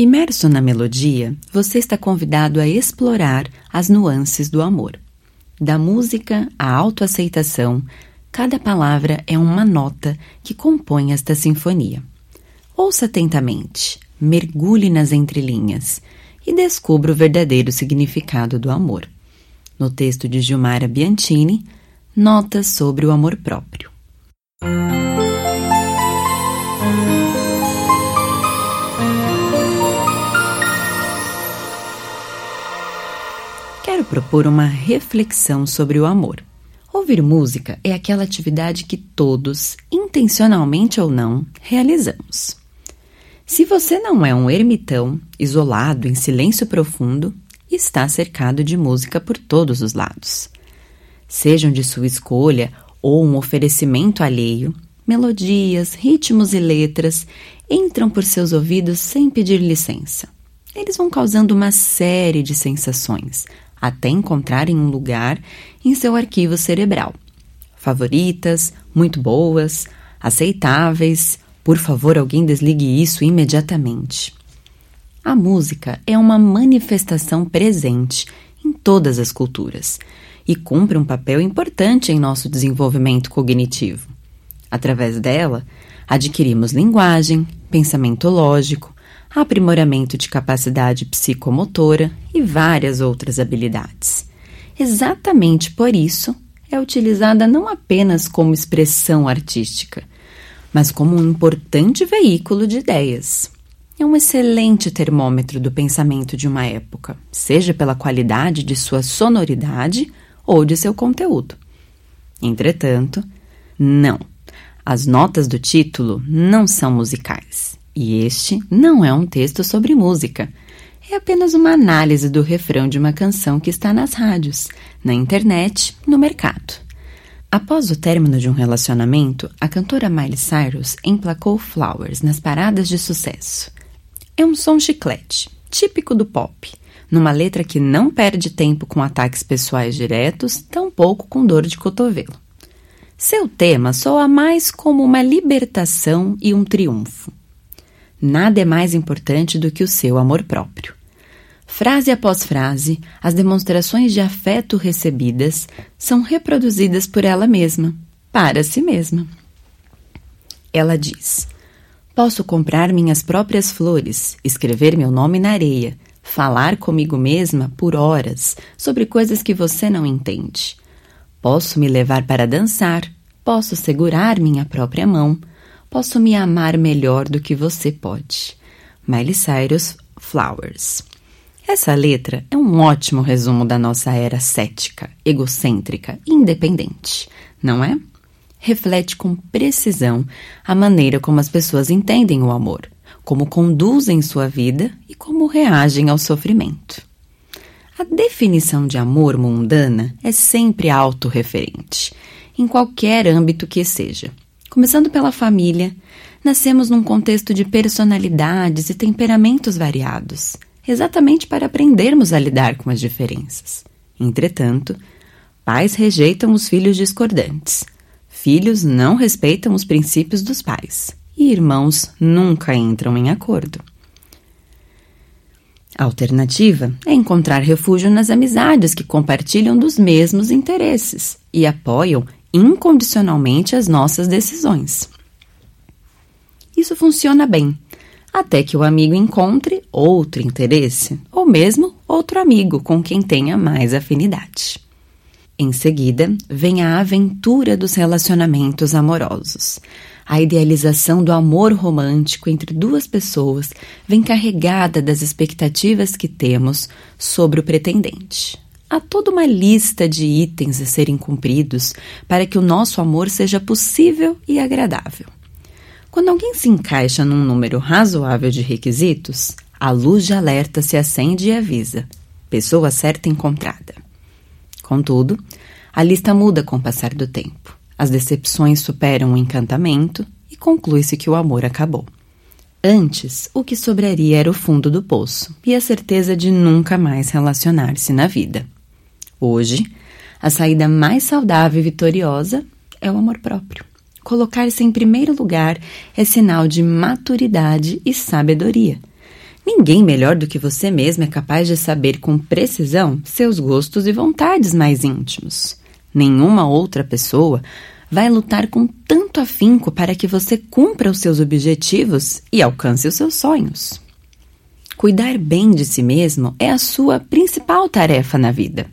Imerso na melodia, você está convidado a explorar as nuances do amor. Da música à autoaceitação, cada palavra é uma nota que compõe esta sinfonia. Ouça atentamente, mergulhe nas entrelinhas e descubra o verdadeiro significado do amor. No texto de Gilmara Bianchini, Notas sobre o amor próprio. Propor uma reflexão sobre o amor. Ouvir música é aquela atividade que todos, intencionalmente ou não, realizamos. Se você não é um ermitão, isolado em silêncio profundo, está cercado de música por todos os lados. Sejam de sua escolha ou um oferecimento alheio, melodias, ritmos e letras entram por seus ouvidos sem pedir licença. Eles vão causando uma série de sensações, até encontrarem um lugar em seu arquivo cerebral. Favoritas, muito boas, aceitáveis. Por favor, alguém desligue isso imediatamente. A música é uma manifestação presente em todas as culturas e cumpre um papel importante em nosso desenvolvimento cognitivo. Através dela, adquirimos linguagem, pensamento lógico, aprimoramento de capacidade psicomotora e várias outras habilidades. Exatamente por isso, é utilizada não apenas como expressão artística, mas como um importante veículo de ideias. É um excelente termômetro do pensamento de uma época, seja pela qualidade de sua sonoridade ou de seu conteúdo. Entretanto, não. As notas do título não são musicais. E este não é um texto sobre música. É apenas uma análise do refrão de uma canção que está nas rádios, na internet, no mercado. Após o término de um relacionamento, a cantora Miley Cyrus emplacou Flowers nas paradas de sucesso. É um som chiclete, típico do pop, numa letra que não perde tempo com ataques pessoais diretos, tampouco com dor de cotovelo. Seu tema soa mais como uma libertação e um triunfo. Nada é mais importante do que o seu amor próprio. Frase após frase, as demonstrações de afeto recebidas são reproduzidas por ela mesma, para si mesma. Ela diz: Posso comprar minhas próprias flores, escrever meu nome na areia, falar comigo mesma por horas sobre coisas que você não entende. Posso me levar para dançar, posso segurar minha própria mão, Posso me amar melhor do que você pode. Miley Cyrus Flowers. Essa letra é um ótimo resumo da nossa era cética, egocêntrica independente, não é? Reflete com precisão a maneira como as pessoas entendem o amor, como conduzem sua vida e como reagem ao sofrimento. A definição de amor mundana é sempre autorreferente, em qualquer âmbito que seja. Começando pela família, nascemos num contexto de personalidades e temperamentos variados, exatamente para aprendermos a lidar com as diferenças. Entretanto, pais rejeitam os filhos discordantes, filhos não respeitam os princípios dos pais e irmãos nunca entram em acordo. A alternativa é encontrar refúgio nas amizades que compartilham dos mesmos interesses e apoiam incondicionalmente as nossas decisões. Isso funciona bem, até que o amigo encontre outro interesse, ou mesmo outro amigo com quem tenha mais afinidade. Em seguida, vem a aventura dos relacionamentos amorosos. A idealização do amor romântico entre duas pessoas vem carregada das expectativas que temos sobre o pretendente. Há toda uma lista de itens a serem cumpridos para que o nosso amor seja possível e agradável. Quando alguém se encaixa num número razoável de requisitos, a luz de alerta se acende e avisa: pessoa certa encontrada. Contudo, a lista muda com o passar do tempo. As decepções superam o encantamento e conclui-se que o amor acabou. Antes, o que sobraria era o fundo do poço e a certeza de nunca mais relacionar-se na vida. Hoje, a saída mais saudável e vitoriosa é o amor próprio. Colocar-se em primeiro lugar é sinal de maturidade e sabedoria. Ninguém melhor do que você mesmo é capaz de saber com precisão seus gostos e vontades mais íntimos. Nenhuma outra pessoa vai lutar com tanto afinco para que você cumpra os seus objetivos e alcance os seus sonhos. Cuidar bem de si mesmo é a sua principal tarefa na vida.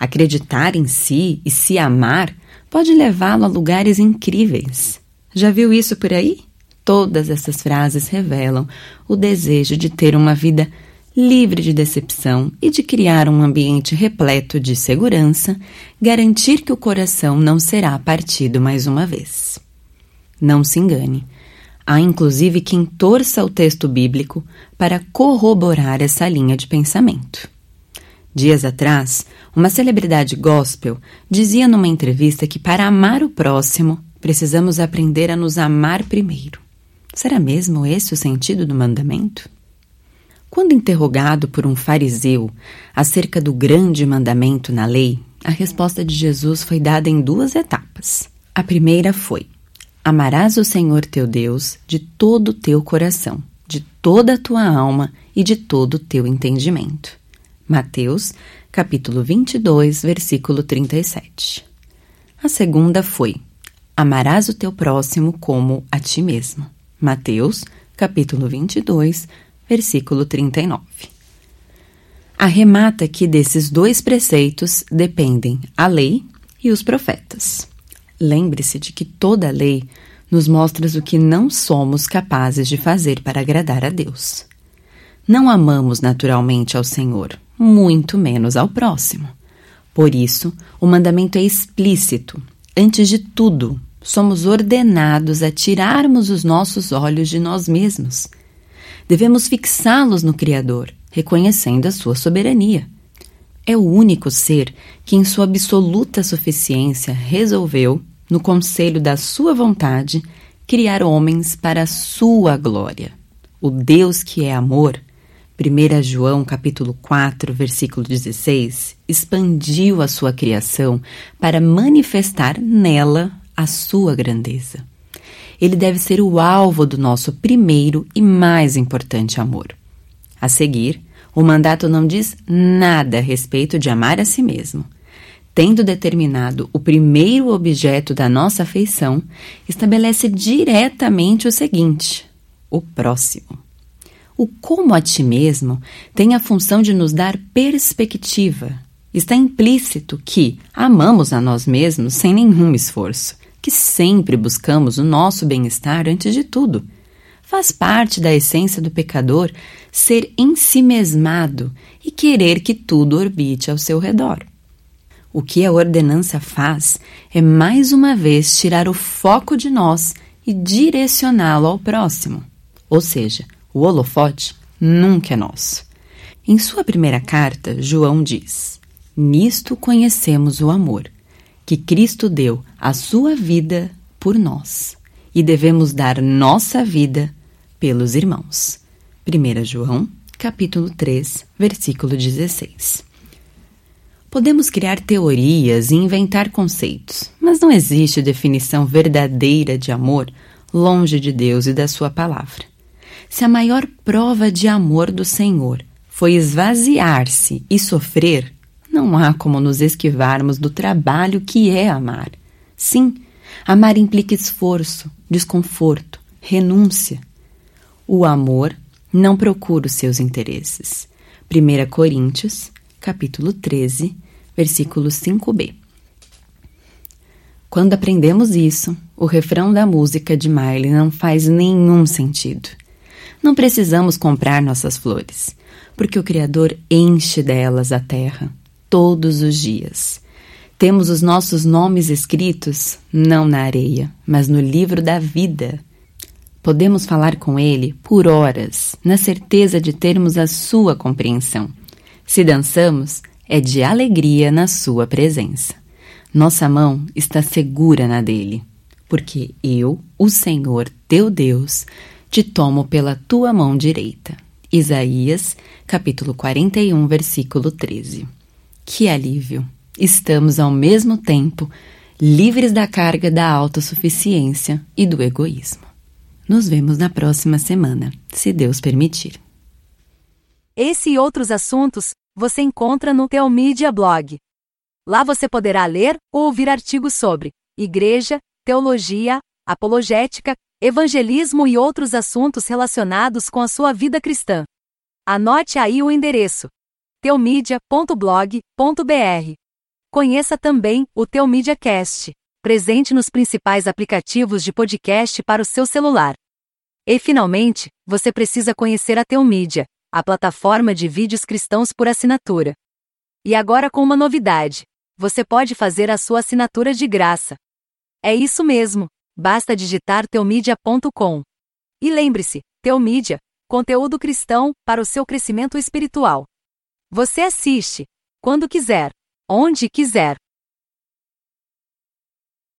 Acreditar em si e se amar pode levá-lo a lugares incríveis. Já viu isso por aí? Todas essas frases revelam o desejo de ter uma vida livre de decepção e de criar um ambiente repleto de segurança, garantir que o coração não será partido mais uma vez. Não se engane. Há inclusive quem torça o texto bíblico para corroborar essa linha de pensamento. Dias atrás, uma celebridade gospel dizia numa entrevista que para amar o próximo, precisamos aprender a nos amar primeiro. Será mesmo esse o sentido do mandamento? Quando interrogado por um fariseu acerca do grande mandamento na lei, a resposta de Jesus foi dada em duas etapas. A primeira foi: Amarás o Senhor teu Deus de todo o teu coração, de toda a tua alma e de todo o teu entendimento. Mateus, capítulo 22, versículo 37. A segunda foi: Amarás o teu próximo como a ti mesmo. Mateus, capítulo 22, versículo 39. Arremata que desses dois preceitos dependem a lei e os profetas. Lembre-se de que toda a lei nos mostra o que não somos capazes de fazer para agradar a Deus. Não amamos naturalmente ao Senhor, muito menos ao próximo. Por isso, o mandamento é explícito. Antes de tudo, somos ordenados a tirarmos os nossos olhos de nós mesmos Devemos fixá-los no Criador, reconhecendo a sua soberania. É o único ser que, em sua absoluta suficiência, resolveu, no conselho da sua vontade, criar homens para a sua glória. O Deus que é amor, 1 João capítulo 4, versículo 16, expandiu a sua criação para manifestar nela a sua grandeza ele deve ser o alvo do nosso primeiro e mais importante amor. A seguir, o mandato não diz nada a respeito de amar a si mesmo. Tendo determinado o primeiro objeto da nossa afeição, estabelece diretamente o seguinte: o próximo. O como a ti mesmo tem a função de nos dar perspectiva. Está implícito que amamos a nós mesmos sem nenhum esforço que sempre buscamos o nosso bem-estar antes de tudo. Faz parte da essência do pecador ser ensimesmado e querer que tudo orbite ao seu redor. O que a ordenança faz é mais uma vez tirar o foco de nós e direcioná-lo ao próximo. Ou seja, o holofote nunca é nosso. Em sua primeira carta, João diz: Nisto conhecemos o amor que Cristo deu a sua vida por nós e devemos dar nossa vida pelos irmãos. 1 João, capítulo 3, versículo 16. Podemos criar teorias e inventar conceitos, mas não existe definição verdadeira de amor longe de Deus e da Sua palavra. Se a maior prova de amor do Senhor foi esvaziar-se e sofrer, não há como nos esquivarmos do trabalho que é amar. Sim, amar implica esforço, desconforto, renúncia. O amor não procura os seus interesses. 1 Coríntios, capítulo 13, versículo 5b. Quando aprendemos isso, o refrão da música de Miley não faz nenhum sentido. Não precisamos comprar nossas flores, porque o Criador enche delas a terra todos os dias. Temos os nossos nomes escritos não na areia, mas no livro da vida. Podemos falar com Ele por horas, na certeza de termos a Sua compreensão. Se dançamos, é de alegria na Sua presença. Nossa mão está segura na dele, porque eu, o Senhor teu Deus, te tomo pela tua mão direita. Isaías, capítulo 41, versículo 13. Que alívio! Estamos ao mesmo tempo livres da carga da autossuficiência e do egoísmo. Nos vemos na próxima semana, se Deus permitir. Esse e outros assuntos você encontra no Teomídia Blog. Lá você poderá ler ou ouvir artigos sobre igreja, teologia, apologética, evangelismo e outros assuntos relacionados com a sua vida cristã. Anote aí o endereço: teomídia.blog.br. Conheça também o Teomídia Cast, presente nos principais aplicativos de podcast para o seu celular. E finalmente, você precisa conhecer a Teomídia, a plataforma de vídeos cristãos por assinatura. E agora com uma novidade: você pode fazer a sua assinatura de graça. É isso mesmo, basta digitar teomídia.com. E lembre-se, Teomídia, conteúdo cristão para o seu crescimento espiritual. Você assiste, quando quiser, onde quiser